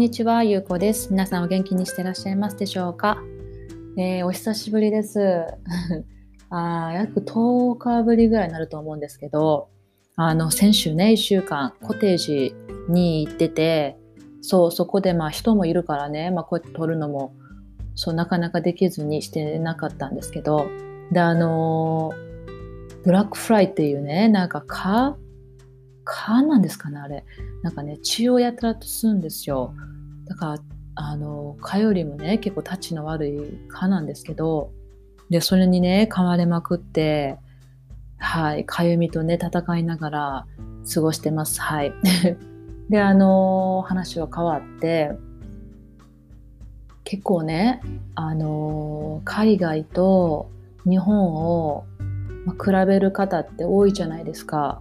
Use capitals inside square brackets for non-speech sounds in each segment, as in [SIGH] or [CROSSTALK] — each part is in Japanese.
んにちは、ゆうこです。皆さんお元気にしてらっしゃいますでしょうか、えー、お久しぶりです。[LAUGHS] あ約10日ぶりぐらいになると思うんですけど、あの、先週ね、1週間、コテージに行ってて、そう、そこでまあ人もいるからね、まあこうやって撮るのも、そう、なかなかできずにしてなかったんですけど、で、あのブラックフライっていうね、なんか蚊？蚊なんですかね、あれ。なんかね、血をやたらとするんですよ。だから、あの、蚊よりもね、結構タッチの悪い蚊なんですけど、で、それにね、噛まれまくって、はい、かゆみとね、戦いながら過ごしてます。はい。で、あの、話は変わって、結構ね、あの、海外と日本を、ま比べる方って多いじゃないですか。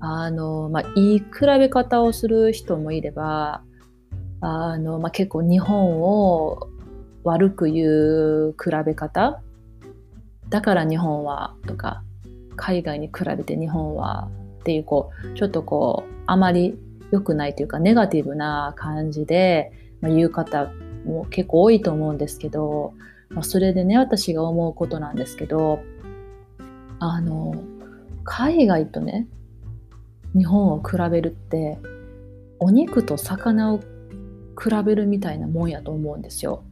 あの、まあ、いい比べ方をする人もいれば、あの、まあ、結構日本を悪く言う比べ方？だから日本はとか海外に比べて日本はっていうこうちょっとこうあまり良くないというかネガティブな感じで、まあ、言う方も結構多いと思うんですけど、まあ、それでね私が思うことなんですけどあの海外とね日本を比べるってお肉と魚を比比べるみたいなもんやと思うんですよ。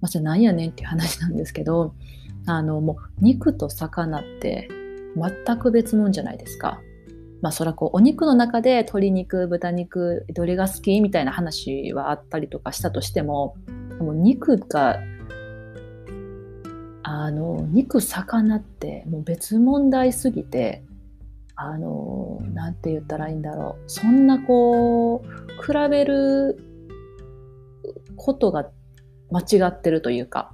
まあ、じゃなんやねんっていう話なんですけどあのもう肉と魚って全く別物じゃないですか。まあそらこうお肉の中で鶏肉豚肉どれが好きみたいな話はあったりとかしたとしてももう肉があの肉魚ってもう別問題すぎてあのなんて言ったらいいんだろうそんなこう比べることが間違ってるというか。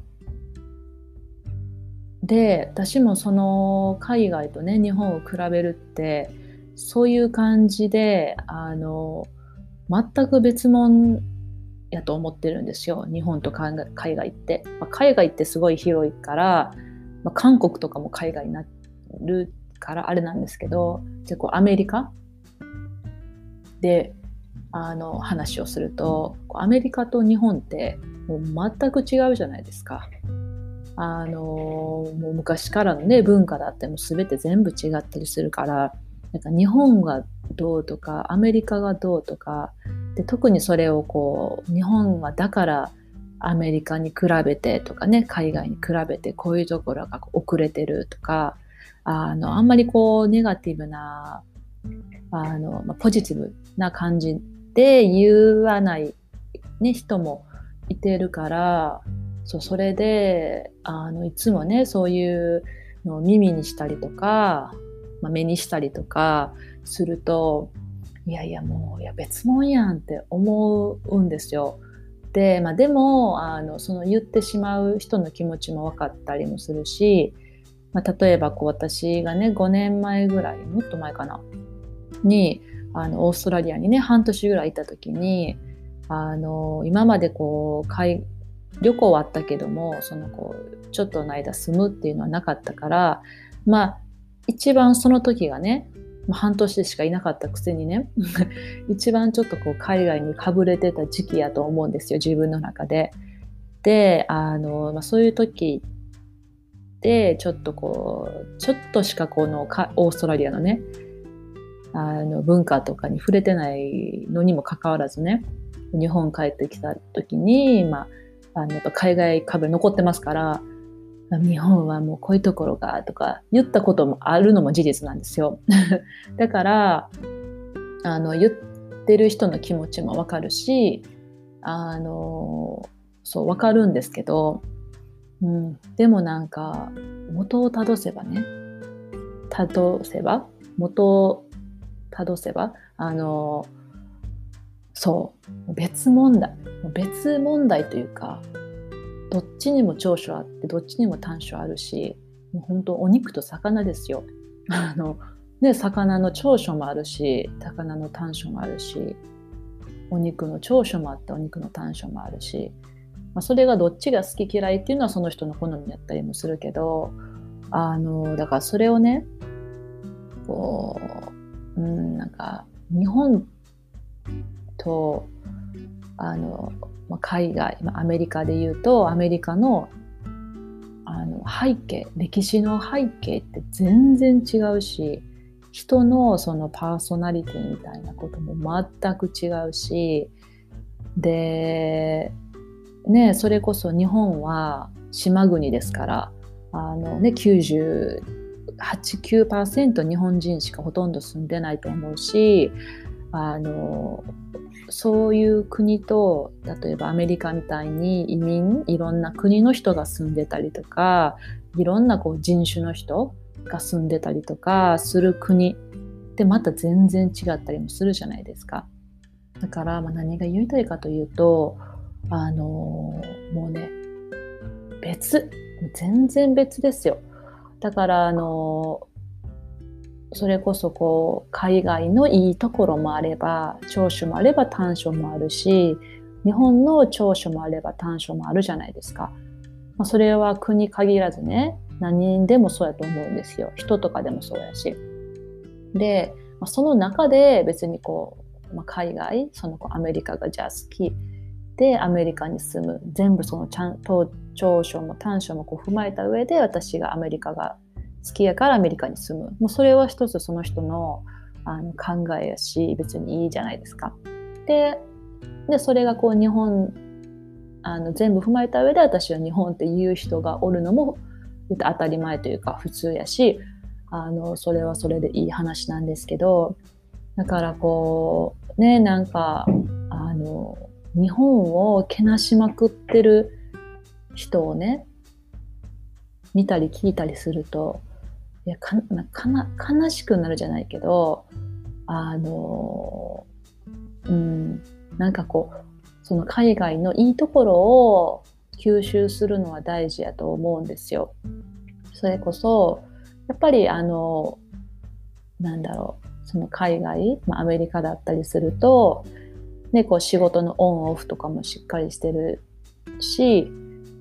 で私もその海外とね日本を比べるってそういう感じであの全く別物やと思ってるんですよ。日本と海外って、まあ、海外ってすごい広いから、まあ、韓国とかも海外になるからあれなんですけどじゃこうアメリカであの話をするとアメリカと日本ってもう全く違うじゃないですか。あのもう昔からのね文化だってもう全て全部違ったりするからなんか日本がどうとかアメリカがどうとかで特にそれをこう日本はだからアメリカに比べてとかね海外に比べてこういうところが遅れてるとかあのあんまりこうネガティブなあの、まあ、ポジティブな感じで言わない、ね、人もいてるからそうそれであのいつもねそういうのを耳にしたりとか、まあ、目にしたりとかするといやいやもういや別物やんって思うんですよ。で,、まあ、でもあのその言ってしまう人の気持ちも分かったりもするしまあ、例えばこう私がね5年前ぐらいもっと前かなにあのオーストラリアにね半年ぐらいいた時にあの今までこう海旅行はあったけどもそのこうちょっとの間住むっていうのはなかったからまあ一番その時がね半年しかいなかったくせにね [LAUGHS] 一番ちょっとこう海外にかぶれてた時期やと思うんですよ自分の中で。であの、まあ、そういう時てちょっとこうちょっとしかこのオーストラリアのねあの文化とかに触れてないのにもかかわらずね日本帰ってきた時に、まあ、あのやっぱ海外株残ってますから日本はもうこういうところがとか言ったこともあるのも事実なんですよ。[LAUGHS] だからあの言ってる人の気持ちもわかるしあのそうわかるんですけどうん、でもなんか元をたどせばねたどせば元たどせばあのそう別問題別問題というかどっちにも長所あってどっちにも短所あるしもう本当お肉と魚ですよ。あのね、魚の長所もあるし魚の短所もあるしお肉の長所もあってお肉の短所もあるしまあ、それがどっちが好き嫌いっていうのはその人の好みだったりもするけどあのだからそれをねこうんなんか日本とあの、まあ、海外、まあ、アメリカで言うとアメリカのあの背景歴史の背景って全然違うし人のそのパーソナリティみたいなことも全く違うしでねそれこそ日本は島国ですからあの、ね、89%日本人しかほとんど住んでないと思うしあのそういう国と例えばアメリカみたいに移民いろんな国の人が住んでたりとかいろんなこう人種の人が住んでたりとかする国ってまた全然違ったりもするじゃないですか。だからまあ何が言いたいかというとあのもうね別全然別ですよ。だからあのそれこそこう海外のいいところもあれば長所もあれば短所もあるし日本の長所もあれば短所もあるじゃないですか。まあ、それは国限らずね何人でもそうやと思うんですよ。人とかでもそうやし。で、まあ、その中で別にこう、まあ、海外そのアメリカがじゃあ好きでアメリカに住む全部そのちゃんと長所も短所もこう踏まえた上で私がアメリカが好きやからアメリカに住むもうそれは一つその人のあの考えやし別にいいじゃないですか。ででそれがこう日本あの全部踏まえた上で私は日本っていう人がおるのも当たり前というか普通やしあのそれはそれでいい話なんですけどだからこうねなんかあの日本をけなしまくってる人をね見たり聞いたりするといやかな悲しくなるじゃないけどあのうんなんかこうその海外のいいところを吸収するのは大事やと思うんですよ。それこそやっぱりあのなんだろうその海外、まあ、アメリカだったりすると、ね、こう仕事のオンオフとかもしっかりしてるし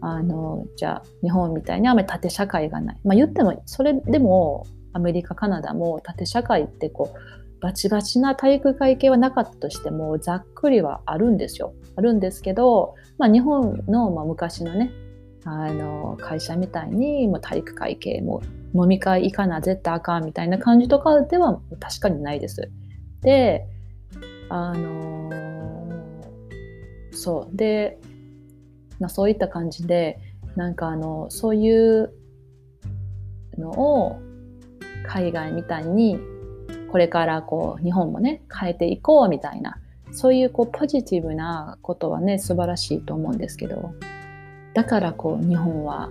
あのじゃあ日本みたいにあまり縦社会がない、まあ、言ってもそれでもアメリカカナダも縦社会ってこうバチバチな体育会系はなかったとしてもざっくりはあるんですよ。あるんですけど、まあ、日本の、まあ、昔のねあの会社みたいにもう体育会系も飲み会行かな絶対あかんみたいな感じとかでは確かにないです。であのー、そう。でまあ、そういった感じでなんかあのそういうのを海外みたいにこれからこう日本もね変えていこうみたいなそういうこうポジティブなことはね素晴らしいと思うんですけどだからこう日本は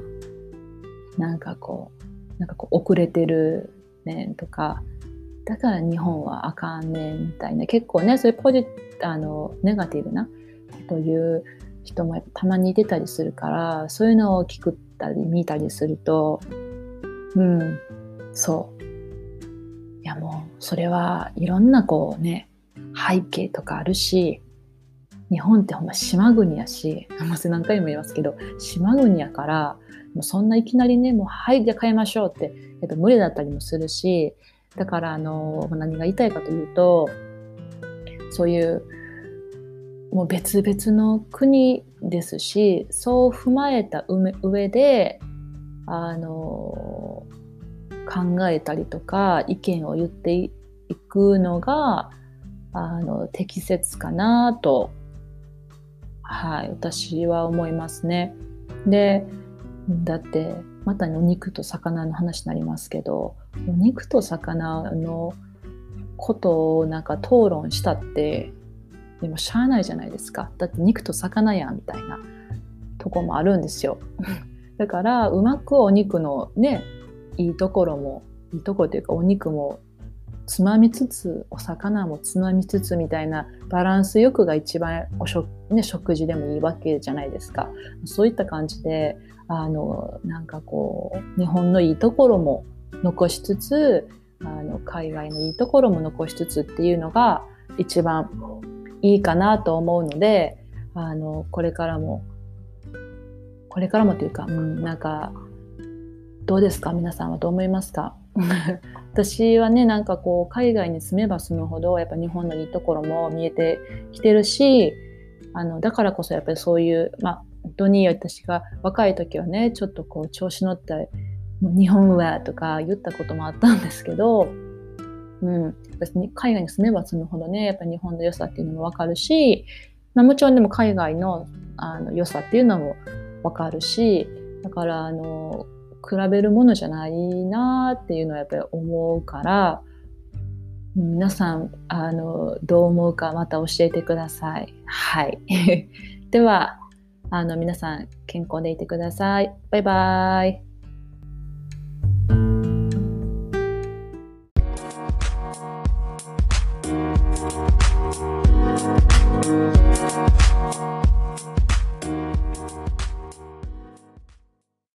なんかこうなんかこう遅れてるねとかだから日本はあかんねんみたいな結構ねそういうポジあのネガティブなこと言う人もたまに出たりするからそういうのを聞くたり見たりするとうんそう。いやもうそれはいろんなこうね背景とかあるし日本ってほんま島国やしもう何回も言いますけど島国やからもうそんないきなりねもうはいじゃあ変えましょうってやっぱ無理だったりもするしだからあの何が言いたいかというとそういうもう別々の国ですしそう踏まえた上であの考えたりとか意見を言っていくのがあの適切かなと、はい、私は思いますね。でだってまたお肉と魚の話になりますけどお肉と魚のことをなんか討論したってでもしゃあないじゃないですか。だって肉と魚やんみたいなとこもあるんですよ。[LAUGHS] だからうまくお肉のねいいところもいいところというかお肉もつまみつつお魚もつまみつつみたいなバランスよくが一番お食,、ね、食事でもいいわけじゃないですか。そういった感じであのなんかこう日本のいいところも残しつつあの海外のいいところも残しつつっていうのが一番いいかなと思うのであのこれからもこれからもというか、うん、なんかどうですか？皆さんはどう思いますか？[LAUGHS] 私はねなんかこう海外に住めば住むほどやっぱ日本のいいところも見えてきてるしあのだからこそやっぱりそういう、まあ、本当に私が若い時はねちょっとこう調子乗って日本はとか言ったこともあったんですけど、うん、私に海外に住めば住むほどねやっぱ日本の良さっていうのも分かるし、まあ、もちろんでも海外のあの良さっていうのも分かるしだからあの比べるものじゃないなっていうのはやっぱり思うから皆さんあのどう思うかまた教えてください。はい。[LAUGHS] ではあの皆さん健康でいてください。バイバイ。